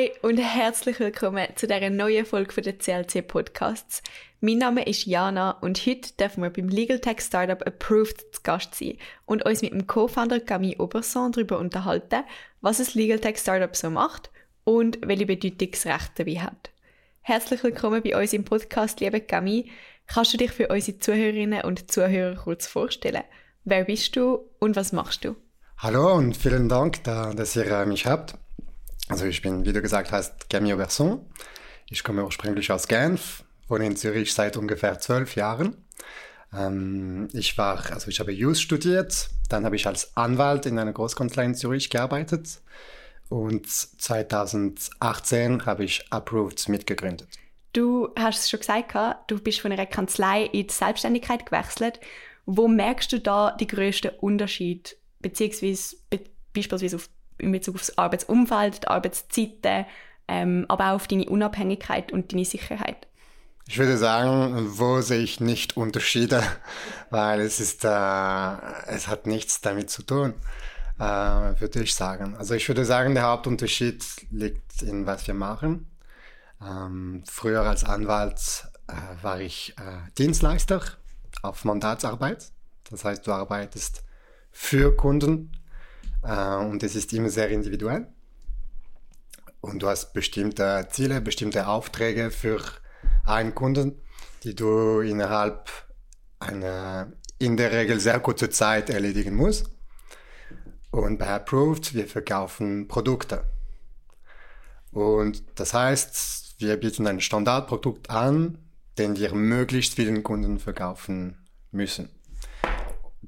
Hi und herzlich willkommen zu dieser neuen Folge der CLC Podcasts. Mein Name ist Jana und heute dürfen wir beim Legal Tech Startup Approved zu Gast sein und uns mit dem Co-Founder Camille Oberson darüber unterhalten, was ein Legal Tech Startup so macht und welche Bedeutung das Recht dabei hat. Herzlich willkommen bei uns im Podcast, liebe Camille. Kannst du dich für unsere Zuhörerinnen und Zuhörer kurz vorstellen? Wer bist du und was machst du? Hallo und vielen Dank, dass ihr äh, mich habt. Also ich bin, wie du gesagt hast, Camille Berson. Ich komme ursprünglich aus Genf, wohne in Zürich seit ungefähr zwölf Jahren. Ähm, ich war, also ich habe Jus studiert, dann habe ich als Anwalt in einer Großkanzlei in Zürich gearbeitet und 2018 habe ich Approved mitgegründet. Du hast es schon gesagt, du bist von einer Kanzlei in die Selbstständigkeit gewechselt. Wo merkst du da die größten Unterschied, beziehungsweise be beispielsweise auf in Bezug auf das Arbeitsumfeld, die Arbeitszeiten, ähm, aber auch auf deine Unabhängigkeit und deine Sicherheit? Ich würde sagen, wo sehe ich nicht Unterschiede, weil es ist, äh, es hat nichts damit zu tun, äh, würde ich sagen. Also ich würde sagen, der Hauptunterschied liegt in was wir machen. Ähm, früher als Anwalt äh, war ich äh, Dienstleister auf Mandatsarbeit. Das heißt, du arbeitest für Kunden und es ist immer sehr individuell. Und du hast bestimmte Ziele, bestimmte Aufträge für einen Kunden, die du innerhalb einer in der Regel sehr kurzer Zeit erledigen musst. Und bei Approved, wir verkaufen Produkte. Und das heißt, wir bieten ein Standardprodukt an, den wir möglichst vielen Kunden verkaufen müssen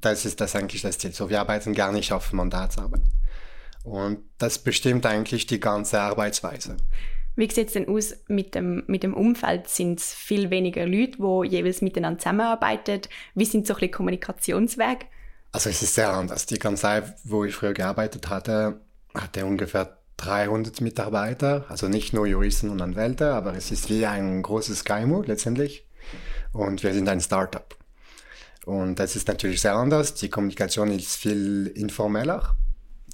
das ist das eigentlich das Ziel. So, wir arbeiten gar nicht auf Mandatsarbeit. Und das bestimmt eigentlich die ganze Arbeitsweise. Wie sieht es denn aus mit dem, mit dem Umfeld? Sind es viel weniger Leute, die jeweils miteinander zusammenarbeiten? Wie sind so ein bisschen Kommunikationswege? Also es ist sehr anders. Die Kanzlei, wo ich früher gearbeitet hatte, hatte ungefähr 300 Mitarbeiter, also nicht nur Juristen und Anwälte, aber es ist wie ein großes KMU letztendlich. Und wir sind ein Startup. Und das ist natürlich sehr anders. Die Kommunikation ist viel informeller.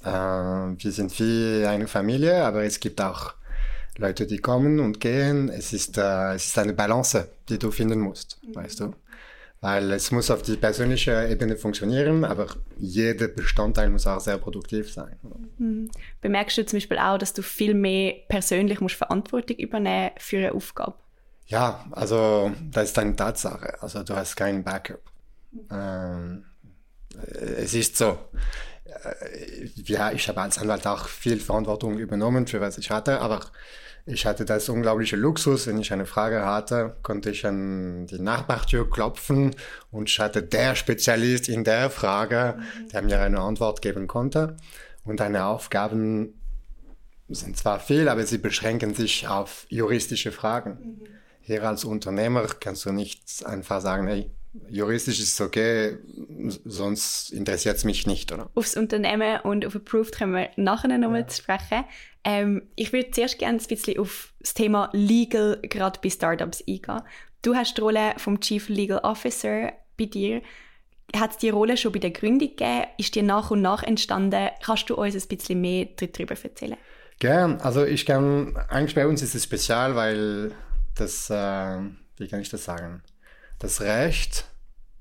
Äh, wir sind wie eine Familie, aber es gibt auch Leute, die kommen und gehen. Es ist, äh, es ist eine Balance, die du finden musst, mhm. weißt du? Weil es muss auf die persönliche Ebene funktionieren, aber jeder Bestandteil muss auch sehr produktiv sein. Mhm. Bemerkst du zum Beispiel auch, dass du viel mehr persönlich musst Verantwortung übernehmen für eine Aufgabe? Ja, also das ist eine Tatsache. Also du hast keinen Backup. Ähm, es ist so. Äh, ja, ich habe als Anwalt auch viel Verantwortung übernommen für was ich hatte, aber ich hatte das unglaubliche Luxus, wenn ich eine Frage hatte, konnte ich an die Nachbartür klopfen und ich hatte der Spezialist in der Frage, der mir eine Antwort geben konnte. Und deine Aufgaben sind zwar viel, aber sie beschränken sich auf juristische Fragen. Mhm. Hier als Unternehmer kannst du nicht einfach sagen, hey, juristisch ist es okay, sonst interessiert es mich nicht, oder? Aufs Unternehmen und auf Approved können wir nachher nochmal ja. zu sprechen. Ähm, ich würde zuerst gerne ein bisschen auf das Thema Legal gerade bei Startups eingehen. Du hast die Rolle vom Chief Legal Officer bei dir. Hat es die Rolle schon bei der Gründung gegeben? Ist die nach und nach entstanden? Kannst du uns ein bisschen mehr darüber erzählen? Gern. Also ich kann, eigentlich bei uns ist es spezial, weil das, äh, wie kann ich das sagen? Das Recht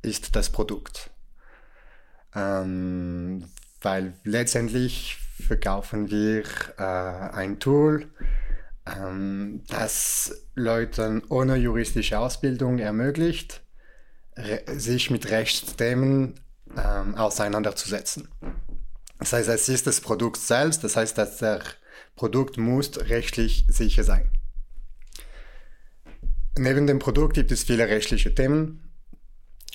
ist das Produkt. Ähm, weil letztendlich verkaufen wir äh, ein Tool, ähm, das Leuten ohne juristische Ausbildung ermöglicht, sich mit Rechtsthemen ähm, auseinanderzusetzen. Das heißt, es ist das Produkt selbst, das heißt, dass der Produkt muss rechtlich sicher sein. Neben dem Produkt gibt es viele rechtliche Themen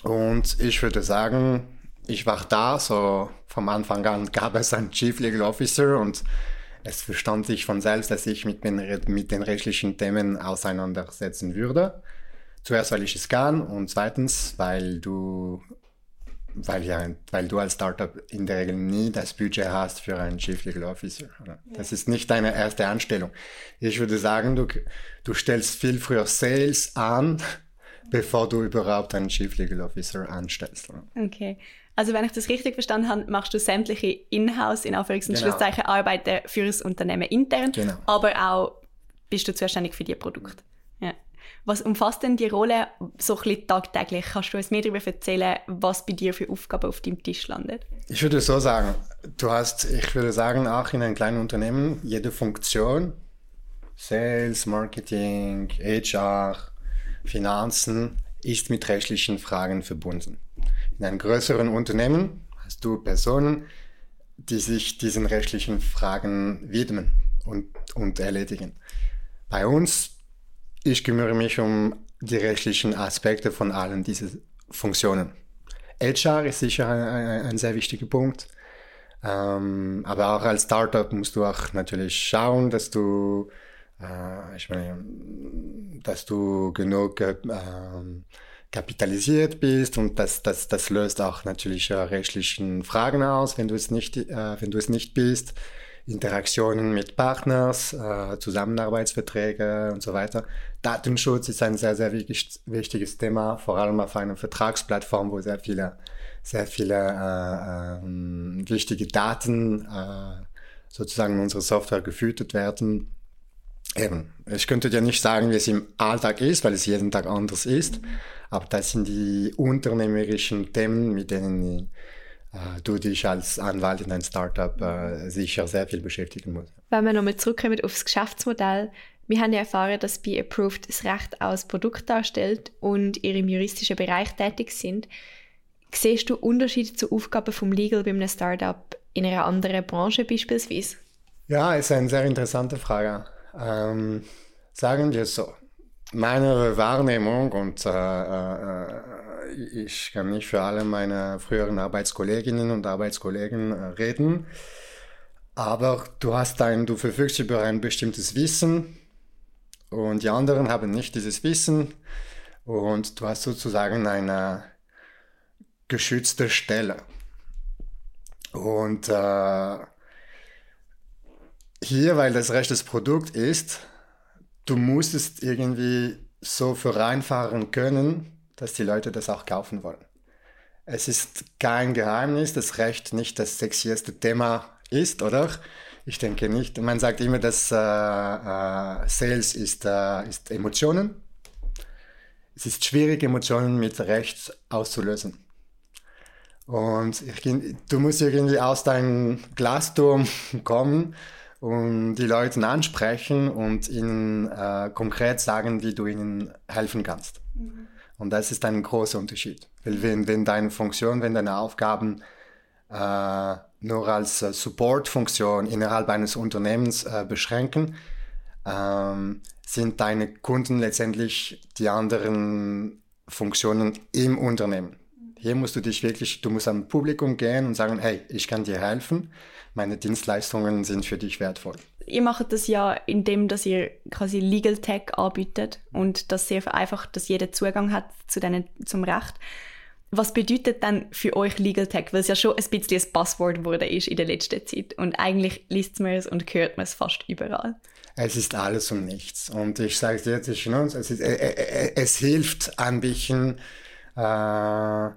und ich würde sagen, ich war da, so vom Anfang an gab es einen Chief Legal Officer und es verstand sich von selbst, dass ich mit den, mit den rechtlichen Themen auseinandersetzen würde. Zuerst, weil ich es kann und zweitens, weil du weil, ja, weil du als Startup in der Regel nie das Budget hast für einen Chief Legal Officer. Ja. Das ist nicht deine erste Anstellung. Ich würde sagen, du, du stellst viel früher Sales an, bevor du überhaupt einen Chief Legal Officer anstellst. Okay. Also wenn ich das richtig verstanden habe, machst du sämtliche Inhouse, in Anführungs- und genau. Schlusszeichen, Arbeiten für das Unternehmen intern, genau. aber auch bist du zuständig für die Produkte. Was umfasst denn die Rolle so ein bisschen tagtäglich? Kannst du uns mehr darüber erzählen, was bei dir für Aufgaben auf deinem Tisch landet? Ich würde so sagen, du hast, ich würde sagen, auch in einem kleinen Unternehmen, jede Funktion, Sales, Marketing, HR, Finanzen, ist mit rechtlichen Fragen verbunden. In einem größeren Unternehmen hast du Personen, die sich diesen rechtlichen Fragen widmen und, und erledigen. Bei uns, ich kümmere mich um die rechtlichen Aspekte von allen diesen Funktionen. HR ist sicher ein, ein sehr wichtiger Punkt. Ähm, aber auch als Startup musst du auch natürlich schauen, dass du äh, ich meine, dass du genug äh, kapitalisiert bist und das, das, das löst auch natürlich äh, rechtlichen Fragen aus, wenn du es nicht, äh, wenn du es nicht bist. Interaktionen mit Partners, äh, Zusammenarbeitsverträge und so weiter. Datenschutz ist ein sehr, sehr wichtig, wichtiges Thema, vor allem auf einer Vertragsplattform, wo sehr viele, sehr viele äh, äh, wichtige Daten äh, sozusagen in unsere Software gefüttert werden. Eben, ich könnte dir nicht sagen, wie es im Alltag ist, weil es jeden Tag anders ist, aber das sind die unternehmerischen Themen, mit denen äh, du dich als Anwalt in einem Startup äh, sicher sehr viel beschäftigen musst. Wenn wir nochmal zurückkommen aufs Geschäftsmodell, wir haben ja erfahren, dass Be Approved das Recht als Produkt darstellt und ihr im juristischen Bereich tätig sind. Siehst du Unterschiede zu Aufgaben vom Legal bei einem Startup in einer anderen Branche beispielsweise? Ja, ist eine sehr interessante Frage. Ähm, sagen wir so, meine Wahrnehmung und äh, äh, ich kann nicht für alle meine früheren Arbeitskolleginnen und Arbeitskollegen äh, reden, aber du hast ein, du verfügst über ein bestimmtes Wissen und die anderen haben nicht dieses Wissen und du hast sozusagen eine geschützte Stelle. Und äh, hier, weil das Recht des Produkt ist, du musst es irgendwie so vereinfachen können, dass die Leute das auch kaufen wollen. Es ist kein Geheimnis, dass Recht nicht das sexieste Thema ist, oder? Ich denke nicht. Man sagt immer, dass äh, äh, Sales ist, äh, ist Emotionen. Es ist schwierig, Emotionen mit Recht auszulösen. Und ich, du musst irgendwie aus deinem Glasturm kommen und die Leute ansprechen und ihnen äh, konkret sagen, wie du ihnen helfen kannst. Mhm. Und das ist ein großer Unterschied. Wenn, wenn deine Funktion, wenn deine Aufgaben äh, nur als äh, Support-Funktion innerhalb eines Unternehmens äh, beschränken, ähm, sind deine Kunden letztendlich die anderen Funktionen im Unternehmen. Hier musst du dich wirklich, du musst am Publikum gehen und sagen, hey, ich kann dir helfen meine Dienstleistungen sind für dich wertvoll. Ihr macht das ja, indem dass ihr quasi Legal Tech anbietet und das sehr vereinfacht, dass jeder Zugang hat zu denen, zum Recht. Was bedeutet dann für euch Legal Tech? Weil es ja schon ein bisschen ein Passwort wurde ist in der letzten Zeit. Und eigentlich liest man es und hört man es fast überall. Es ist alles und nichts. Und ich sage es dir zwischen uns, es, ist, äh, äh, es hilft ein bisschen, äh,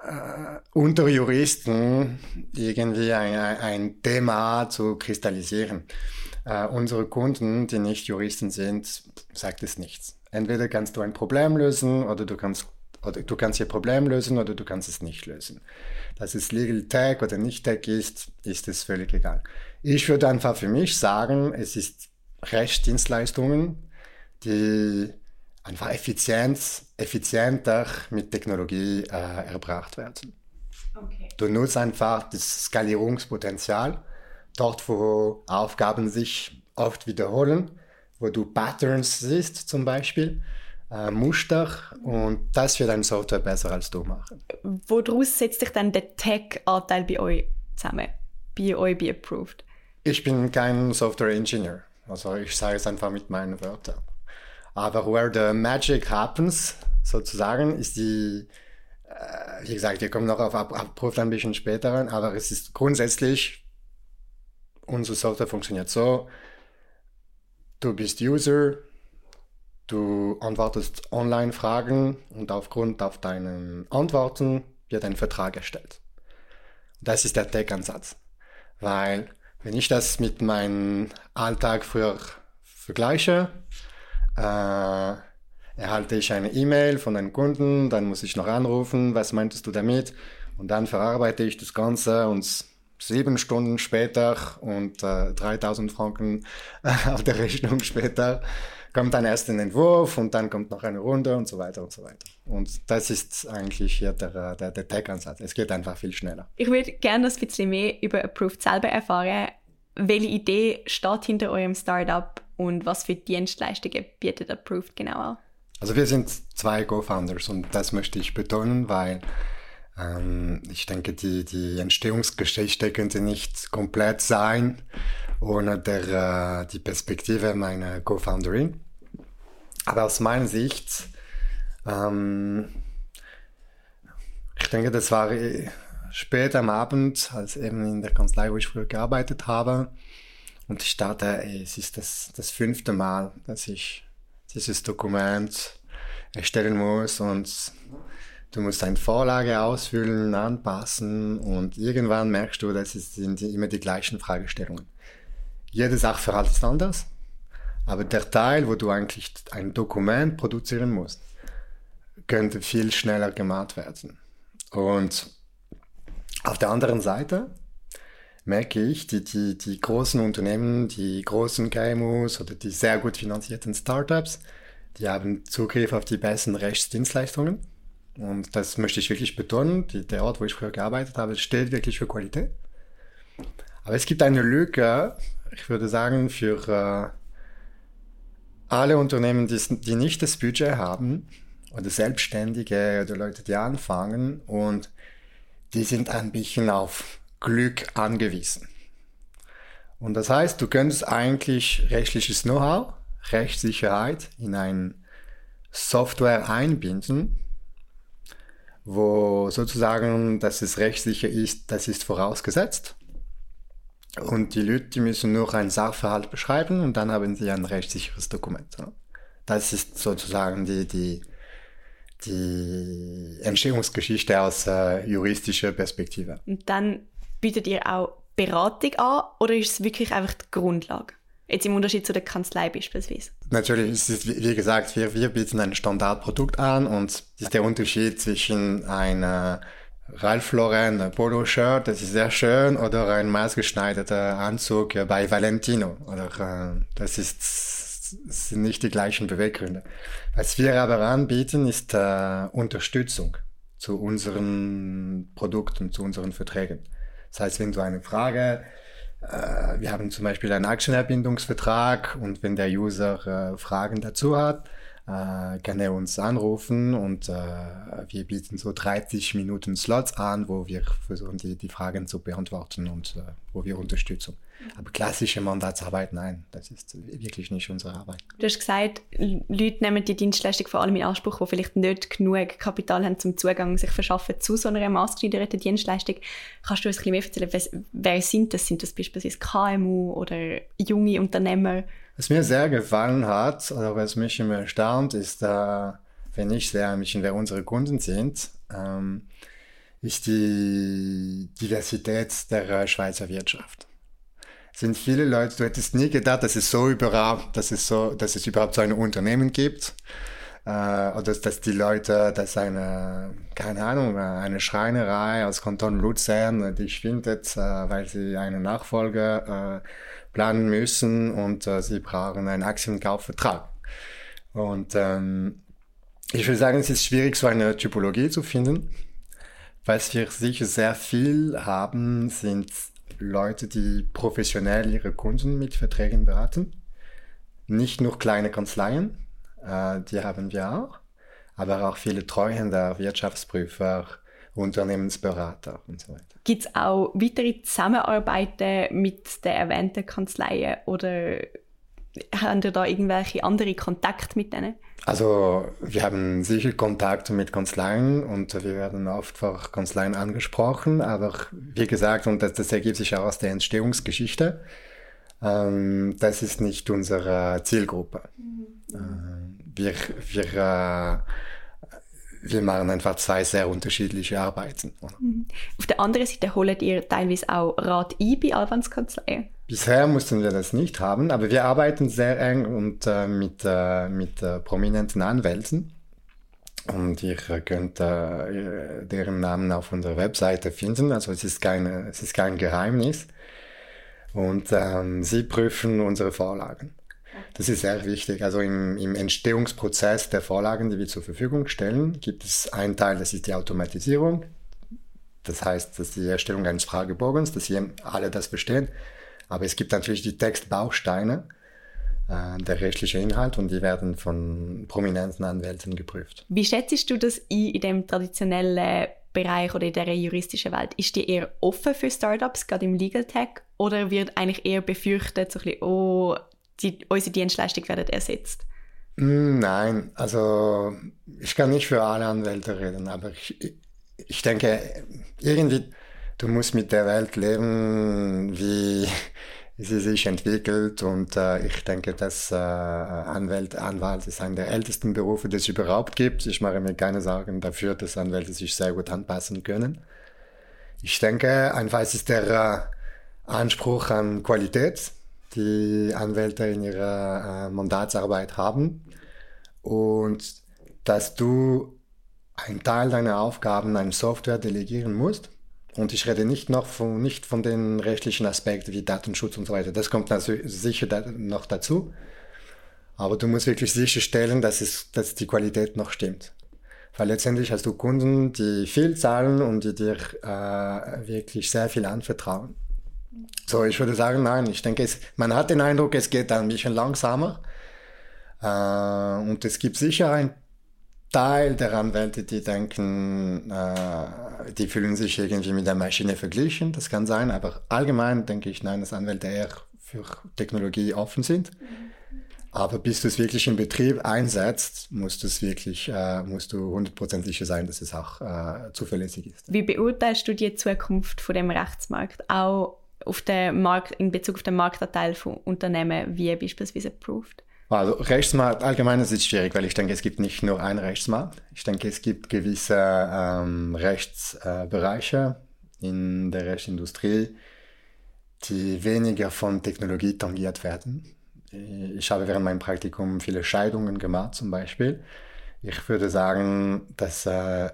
äh, unter Juristen irgendwie ein, ein Thema zu kristallisieren. Äh, unsere Kunden, die nicht Juristen sind, sagt es nichts. Entweder kannst du ein Problem lösen oder du kannst oder du kannst ihr Problem lösen oder du kannst es nicht lösen. Dass es Legal Tech oder nicht Tech ist, ist es völlig egal. Ich würde einfach für mich sagen, es ist Rechtsdienstleistungen, die einfach effizient, effizienter mit Technologie äh, erbracht werden. Okay. Du nutzt einfach das Skalierungspotenzial dort, wo Aufgaben sich oft wiederholen, wo du Patterns siehst zum Beispiel, äh, Muster und das wird dein Software besser als du machen. Woraus setzt sich dann der Tech-Anteil bei euch zusammen, bei euch bei Approved? Ich bin kein Software-Engineer, also ich sage es einfach mit meinen Wörtern. Aber where the magic happens, sozusagen, ist die, äh, wie gesagt, wir kommen noch auf Abproof ein bisschen später rein, aber es ist grundsätzlich, unsere Software funktioniert so, du bist User, du antwortest Online-Fragen und aufgrund auf deinen Antworten wird ein Vertrag erstellt. Das ist der Tech-Ansatz. Weil wenn ich das mit meinem Alltag früher vergleiche, äh, erhalte ich eine E-Mail von einem Kunden, dann muss ich noch anrufen, was meintest du damit? Und dann verarbeite ich das Ganze und sieben Stunden später und äh, 3000 Franken auf der Rechnung später kommt dann erst ein Entwurf und dann kommt noch eine Runde und so weiter und so weiter. Und das ist eigentlich hier der, der, der Tech-Ansatz. Es geht einfach viel schneller. Ich würde gerne ein bisschen mehr über Approved selber erfahren. Welche Idee steht hinter eurem Startup und was für Dienstleistungen bietet Approved genau an? Also wir sind zwei Co-Founders und das möchte ich betonen, weil ähm, ich denke, die, die Entstehungsgeschichte könnte nicht komplett sein ohne der, äh, die Perspektive meiner Co-Founderin. Aber aus meiner Sicht, ähm, ich denke, das war äh, spät am Abend, als eben in der Kanzlei, wo ich früher gearbeitet habe. Und ich dachte, ey, es ist das, das fünfte Mal, dass ich dieses Dokument erstellen muss und du musst eine Vorlage ausfüllen, anpassen und irgendwann merkst du, das sind immer die gleichen Fragestellungen. Jede Sachverhalt ist anders, aber der Teil, wo du eigentlich ein Dokument produzieren musst, könnte viel schneller gemacht werden. Und auf der anderen Seite merke ich, die, die, die großen Unternehmen, die großen KMUs oder die sehr gut finanzierten Startups, die haben Zugriff auf die besten Rechtsdienstleistungen. Und das möchte ich wirklich betonen. Die, der Ort, wo ich früher gearbeitet habe, steht wirklich für Qualität. Aber es gibt eine Lücke, ich würde sagen, für äh, alle Unternehmen, die, die nicht das Budget haben, oder Selbstständige oder Leute, die anfangen und die sind ein bisschen auf Glück angewiesen. Und das heißt, du könntest eigentlich rechtliches Know-how, Rechtssicherheit in ein Software einbinden, wo sozusagen, dass es rechtssicher ist, das ist vorausgesetzt. Und die Leute, müssen nur einen Sachverhalt beschreiben und dann haben sie ein rechtssicheres Dokument. Das ist sozusagen die, die, die Entstehungsgeschichte aus äh, juristischer Perspektive. Und dann bietet ihr auch Beratung an oder ist es wirklich einfach die Grundlage? Jetzt im Unterschied zu der Kanzlei beispielsweise. Natürlich ist es, wie gesagt, wir, wir bieten ein Standardprodukt an und ist der Unterschied zwischen einer Ralph Lauren Polo-Shirt, das ist sehr schön, oder ein maßgeschneiderter Anzug bei Valentino. Oder, äh, das ist, sind nicht die gleichen Beweggründe. Was wir aber anbieten, ist äh, Unterstützung zu unseren Produkten, zu unseren Verträgen. Das heißt, wenn du eine Frage, äh, wir haben zum Beispiel einen Aktienerbindungsvertrag und wenn der User äh, Fragen dazu hat, kann er uns anrufen und äh, wir bieten so 30 Minuten Slots an, wo wir versuchen, die, die Fragen zu beantworten und äh, wo wir Unterstützung. Aber klassische Mandatsarbeit, nein, das ist wirklich nicht unsere Arbeit. Du hast gesagt, Leute nehmen die Dienstleistung vor allem in Anspruch, die vielleicht nicht genug Kapital haben, zum Zugang sich verschaffen zu so einer maßgeschneiderten Dienstleistung. Kannst du uns ein bisschen mehr erzählen, wer sind das? Sind das beispielsweise KMU oder junge Unternehmer? Was mir sehr gefallen hat, oder was mich immer erstaunt, ist, äh, wenn ich sehr ein bisschen, wer unsere Kunden sind, ähm, ist die Diversität der äh, Schweizer Wirtschaft. Es sind viele Leute, du hättest nie gedacht, dass es so überhaupt, dass es so, dass es überhaupt so ein Unternehmen gibt. Äh, oder dass die Leute, dass eine, keine Ahnung, eine Schreinerei aus Kanton Luzern dich findet, äh, weil sie eine Nachfolge äh, planen müssen und äh, sie brauchen einen Aktienkaufvertrag. Und ähm, ich würde sagen, es ist schwierig, so eine Typologie zu finden. Was wir sicher sehr viel haben, sind Leute, die professionell ihre Kunden mit Verträgen beraten. Nicht nur kleine Kanzleien, äh, die haben wir auch, aber auch viele Treuhänder, Wirtschaftsprüfer, Unternehmensberater und so weiter. Gibt es auch weitere Zusammenarbeiten mit den erwähnten Kanzleien oder haben ihr da irgendwelche andere Kontakte mit denen? Also wir haben sicher Kontakte mit Kanzleien und wir werden oft von Kanzleien angesprochen, aber wie gesagt, und das, das ergibt sich auch aus der Entstehungsgeschichte, ähm, das ist nicht unsere Zielgruppe. Mhm. Äh, wir, wir äh, wir machen einfach zwei sehr unterschiedliche Arbeiten. Mhm. Auf der anderen Seite holt ihr teilweise auch Rat ein bei Anwaltskanzleien? Bisher mussten wir das nicht haben, aber wir arbeiten sehr eng und, äh, mit, äh, mit äh, prominenten Anwälten. Und ihr könnt äh, deren Namen auf unserer Webseite finden. Also es ist, keine, es ist kein Geheimnis. Und ähm, sie prüfen unsere Vorlagen. Das ist sehr wichtig. Also im, im Entstehungsprozess der Vorlagen, die wir zur Verfügung stellen, gibt es einen Teil, das ist die Automatisierung. Das heißt, das ist die Erstellung eines Fragebogens, dass hier alle das verstehen. Aber es gibt natürlich die Textbausteine, äh, der rechtliche Inhalt und die werden von prominenten Anwälten geprüft. Wie schätzt du das ein in dem traditionellen Bereich oder in der juristischen Welt? Ist die eher offen für Startups, gerade im Legal Tech, oder wird eigentlich eher befürchtet, so ein bisschen, oh, die, unsere Dienstleistung wird ersetzt? Hm, nein, also ich kann nicht für alle Anwälte reden, aber ich, ich denke, irgendwie, du musst mit der Welt leben, wie sie sich entwickelt und äh, ich denke, dass äh, Anwalt, Anwalt ist einer der ältesten Berufe, die es überhaupt gibt. Ich mache mir keine Sorgen dafür, dass Anwälte sich sehr gut anpassen können. Ich denke, einfach ist der äh, Anspruch an Qualität die Anwälte in ihrer äh, Mandatsarbeit haben und dass du einen Teil deiner Aufgaben an Software delegieren musst. Und ich rede nicht noch von, nicht von den rechtlichen Aspekten wie Datenschutz und so weiter. Das kommt sicher da, noch dazu. Aber du musst wirklich sicherstellen, dass, es, dass die Qualität noch stimmt. Weil letztendlich hast du Kunden, die viel zahlen und die dir äh, wirklich sehr viel anvertrauen. So, ich würde sagen, nein, ich denke, es, man hat den Eindruck, es geht ein bisschen langsamer. Äh, und es gibt sicher ein Teil der Anwälte, die denken, äh, die fühlen sich irgendwie mit der Maschine verglichen. Das kann sein, aber allgemein denke ich, nein, dass Anwälte eher für Technologie offen sind. Aber bis du es wirklich im Betrieb einsetzt, musst du es wirklich, äh, musst du hundertprozentig sicher sein, dass es auch äh, zuverlässig ist. Wie beurteilst du die Zukunft von dem Rechtsmarkt? Auch auf den Markt, in Bezug auf den Marktanteil von Unternehmen wie beispielsweise Approved? Also Rechtsmarkt allgemein ist es schwierig, weil ich denke, es gibt nicht nur einen Rechtsmarkt. Ich denke, es gibt gewisse ähm, Rechtsbereiche äh, in der Rechtsindustrie, die weniger von Technologie tangiert werden. Ich habe während meinem Praktikum viele Scheidungen gemacht, zum Beispiel. Ich würde sagen, dass äh,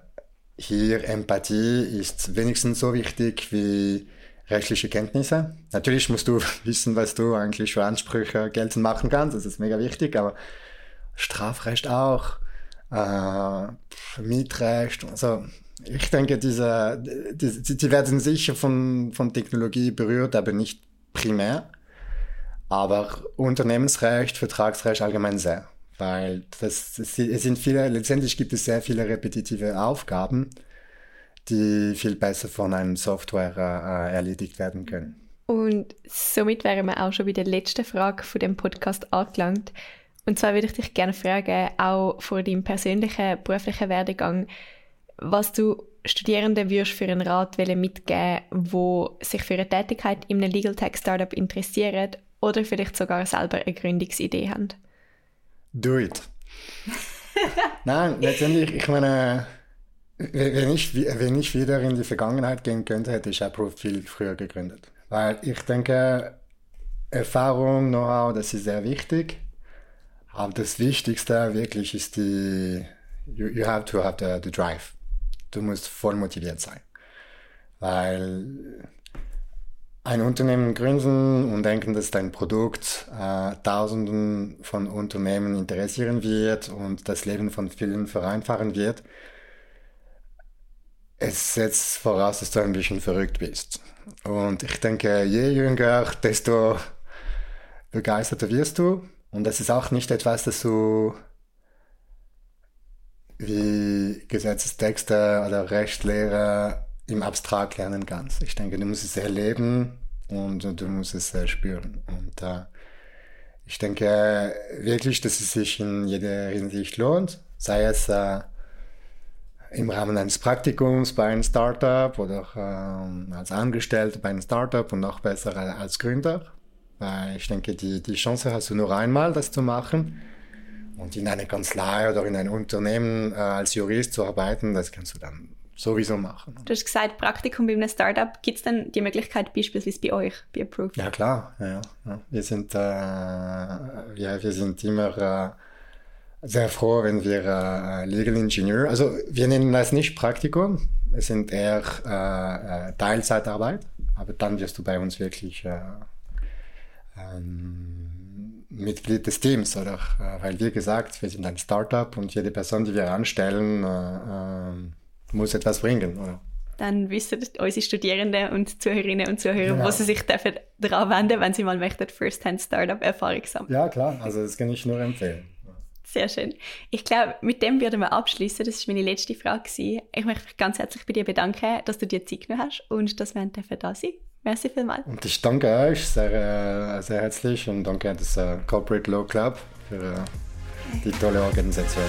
hier Empathie ist wenigstens so wichtig wie rechtliche Kenntnisse. Natürlich musst du wissen, was du eigentlich für Ansprüche geltend machen kannst. Das ist mega wichtig, aber Strafrecht auch, äh, Mietrecht. Also ich denke, diese, die, die werden sicher von, von Technologie berührt, aber nicht primär. Aber Unternehmensrecht, Vertragsrecht allgemein sehr. Weil das, es sind viele, letztendlich gibt es sehr viele repetitive Aufgaben die viel besser von einem Software äh, erledigt werden können. Und somit wären wir auch schon bei der letzten Frage von dem Podcast angelangt. Und zwar würde ich dich gerne fragen, auch vor deinem persönlichen beruflichen Werdegang, was du Studierenden würdest für einen Rat mitgeben, wo sich für eine Tätigkeit in einem Legal Tech Startup interessieren oder vielleicht sogar selber eine Gründungsidee haben? Do it. Nein, letztendlich, ich meine, wenn ich, wenn ich wieder in die Vergangenheit gehen könnte, hätte ich Approved viel früher gegründet. Weil ich denke, Erfahrung, Know-how, das ist sehr wichtig. Aber das Wichtigste wirklich ist die, you, you have to have the, the drive. Du musst voll motiviert sein. Weil ein Unternehmen gründen und denken, dass dein Produkt äh, Tausenden von Unternehmen interessieren wird und das Leben von vielen vereinfachen wird, es setzt voraus, dass du ein bisschen verrückt bist. Und ich denke, je jünger, desto begeisterter wirst du. Und das ist auch nicht etwas, das du wie Gesetzestexte oder Rechtslehre im Abstrakt lernen kannst. Ich denke, du musst es erleben und du musst es spüren. Und äh, ich denke wirklich, dass es sich in jeder Hinsicht lohnt, sei es äh, im Rahmen eines Praktikums bei einem Startup oder ähm, als Angestellter bei einem Startup und noch besser als Gründer. Weil ich denke, die, die Chance hast du nur einmal, das zu machen. Und in einer Kanzlei oder in einem Unternehmen äh, als Jurist zu arbeiten, das kannst du dann sowieso machen. Du hast gesagt, Praktikum bei einem Startup. Gibt es dann die Möglichkeit beispielsweise bei euch, bei Approved? Ja, klar. Ja, ja. Wir, sind, äh, ja, wir sind immer äh, sehr froh, wenn wir äh, Legal Engineer, also wir nennen das nicht Praktikum, es sind eher äh, äh Teilzeitarbeit, aber dann wirst du bei uns wirklich äh, ähm, Mitglied des Teams, oder? Äh, weil wie gesagt, wir sind ein Startup und jede Person, die wir anstellen, muss etwas bringen, oder? Dann wissen unsere Studierenden und Zuhörerinnen und Zuhörer, ja. wo sie sich daran wenden, wenn sie mal möchten, First-Hand-Startup-Erfahrung sammeln. Ja, klar, also das kann ich nur empfehlen. Sehr schön. Ich glaube, mit dem werden wir abschließen. Das war meine letzte Frage. Ich möchte mich ganz herzlich bei dir bedanken, dass du dir Zeit genommen hast und dass wir da sind. Merci vielmals. Und ich danke euch sehr, äh, sehr herzlich und danke an das äh, Corporate Law Club für äh, die tolle Organisation.